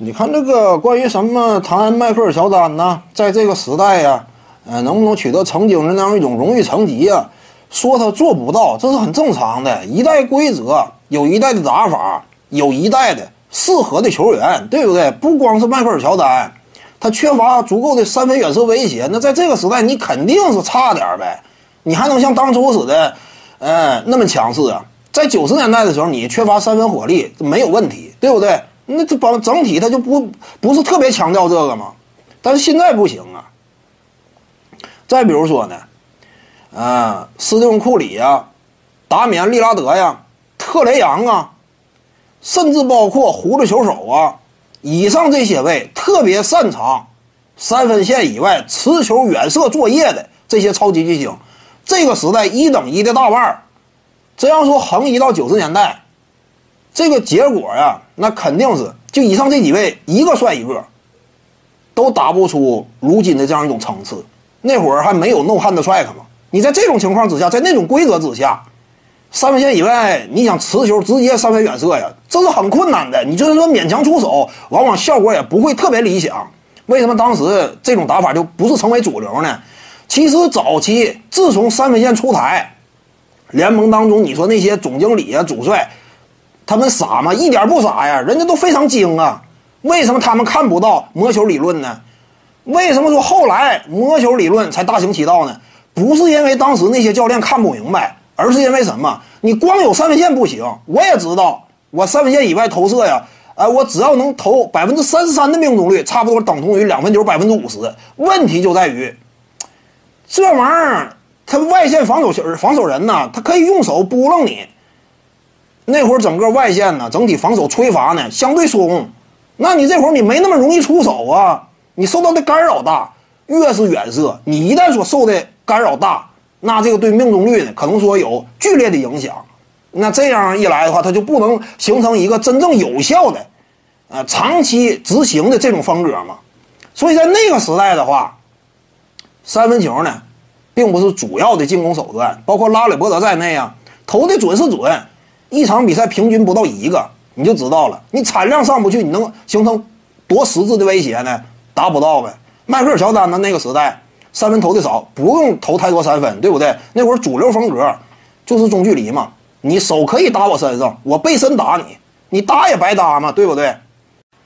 你看这个关于什么唐恩、迈克尔、乔丹呢，在这个时代呀，呃，能不能取得曾经的那样一种荣誉成绩呀？说他做不到，这是很正常的。一代规则有一代的打法，有一代的适合的球员，对不对？不光是迈克尔、乔丹，他缺乏足够的三分远射威胁。那在这个时代，你肯定是差点呗。你还能像当初似的，呃，那么强势啊？在九十年代的时候，你缺乏三分火力没有问题，对不对？那这帮整体他就不不是特别强调这个嘛，但是现在不行啊。再比如说呢，啊，斯蒂芬库里呀，达米安利拉德呀，特雷杨啊，甚至包括胡子球手啊，以上这些位特别擅长三分线以外持球远射作业的这些超级巨星，这个时代一等一的大腕儿，这样说横移到九十年代。这个结果呀，那肯定是就以上这几位一个帅一个，都打不出如今的这样一种层次。那会儿还没有 no hand strike 嘛？你在这种情况之下，在那种规则之下，三分线以外你想持球直接三分远射呀，这是很困难的。你就是说勉强出手，往往效果也不会特别理想。为什么当时这种打法就不是成为主流呢？其实早期自从三分线出台，联盟当中你说那些总经理啊、主帅。他们傻吗？一点不傻呀，人家都非常精啊。为什么他们看不到魔球理论呢？为什么说后来魔球理论才大行其道呢？不是因为当时那些教练看不明白，而是因为什么？你光有三分线不行。我也知道，我三分线以外投射呀，哎，我只要能投百分之三十三的命中率，差不多等同于两分球百分之五十。问题就在于，这玩意儿，他外线防守球防守人呢，他可以用手拨楞你。那会儿整个外线呢，整体防守吹罚呢相对松，那你这会儿你没那么容易出手啊，你受到的干扰大，越是远射，你一旦说受的干扰大，那这个对命中率呢可能说有剧烈的影响，那这样一来的话，它就不能形成一个真正有效的，呃，长期执行的这种风格嘛。所以在那个时代的话，三分球呢，并不是主要的进攻手段，包括拉里伯德在内啊，投的准是准。一场比赛平均不到一个，你就知道了。你产量上不去，你能形成多实质的威胁呢？达不到呗。迈克尔乔丹的那个时代，三分投的少，不用投太多三分，对不对？那会儿主流风格就是中距离嘛。你手可以打我身上，我背身打你，你打也白搭嘛，对不对？